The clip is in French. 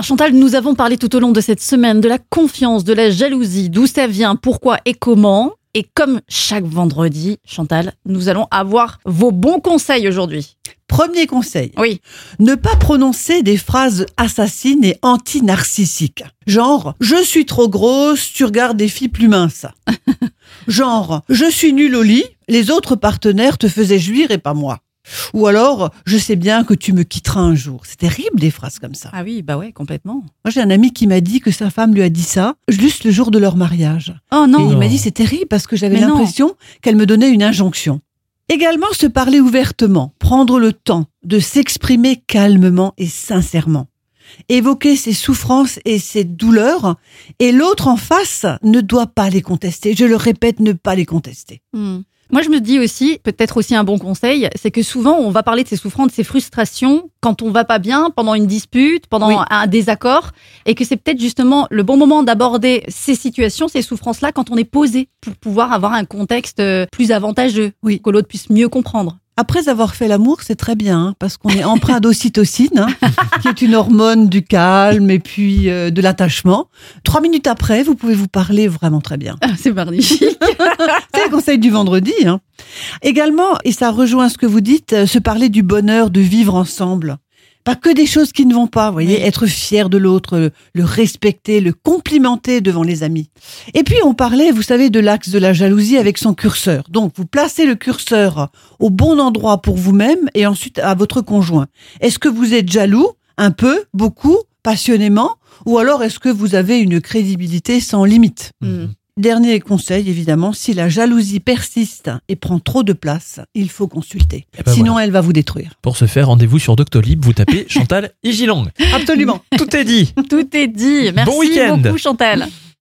Alors Chantal, nous avons parlé tout au long de cette semaine de la confiance, de la jalousie, d'où ça vient, pourquoi et comment. Et comme chaque vendredi, Chantal, nous allons avoir vos bons conseils aujourd'hui. Premier conseil. Oui. Ne pas prononcer des phrases assassines et anti-narcissiques. Genre, je suis trop grosse, tu regardes des filles plus minces. Genre, je suis nulle au lit, les autres partenaires te faisaient jouir et pas moi. Ou alors, je sais bien que tu me quitteras un jour. C'est terrible des phrases comme ça. Ah oui, bah ouais, complètement. Moi, j'ai un ami qui m'a dit que sa femme lui a dit ça juste le jour de leur mariage. Oh Et non. il m'a dit c'est terrible parce que j'avais l'impression qu'elle me donnait une injonction. Également, se parler ouvertement, prendre le temps de s'exprimer calmement et sincèrement. Évoquer ses souffrances et ses douleurs, et l'autre en face ne doit pas les contester. Je le répète, ne pas les contester. Hmm. Moi, je me dis aussi, peut-être aussi un bon conseil, c'est que souvent, on va parler de ses souffrances, de ses frustrations quand on va pas bien, pendant une dispute, pendant Oui. un désaccord, et que c'est peut-être justement le bon moment d'aborder ces situations, ces souffrances-là, quand on est posé, pour pouvoir avoir un contexte euh, plus avantageux, Oui. que l'autre puisse mieux comprendre. Après avoir fait l'amour, c'est très bien, hein, parce qu'on est empreint d'ocytocine, hein, qui est une hormone du calme et puis euh, de l'attachement. Trois minutes après, vous pouvez vous parler vraiment très bien. Ah, c'est magnifique. C'est le conseil du vendredi. hein. Également, et ça rejoint ce que vous dites, euh, se parler du bonheur de vivre ensemble. Pas que des choses qui ne vont pas, vous voyez, Oui. être fier de l'autre, le, respecter, le complimenter devant les amis. Et puis on parlait, vous savez, de l'axe de la jalousie avec son curseur. Donc vous placez le curseur au bon endroit pour vous-même et ensuite à votre conjoint. Est-ce que vous êtes jaloux Un peu Beaucoup Passionnément Ou alors est-ce que vous avez une crédibilité sans limite? Hmm. Dernier conseil, évidemment, si la jalousie persiste et prend trop de place, il faut consulter. Eh ben Sinon, voilà. elle va vous détruire. Pour ce faire, rendez-vous sur Doctolib, vous tapez Chantal Igilong. Absolument. Tout est dit. Tout est dit. Merci Bon beaucoup, Chantal.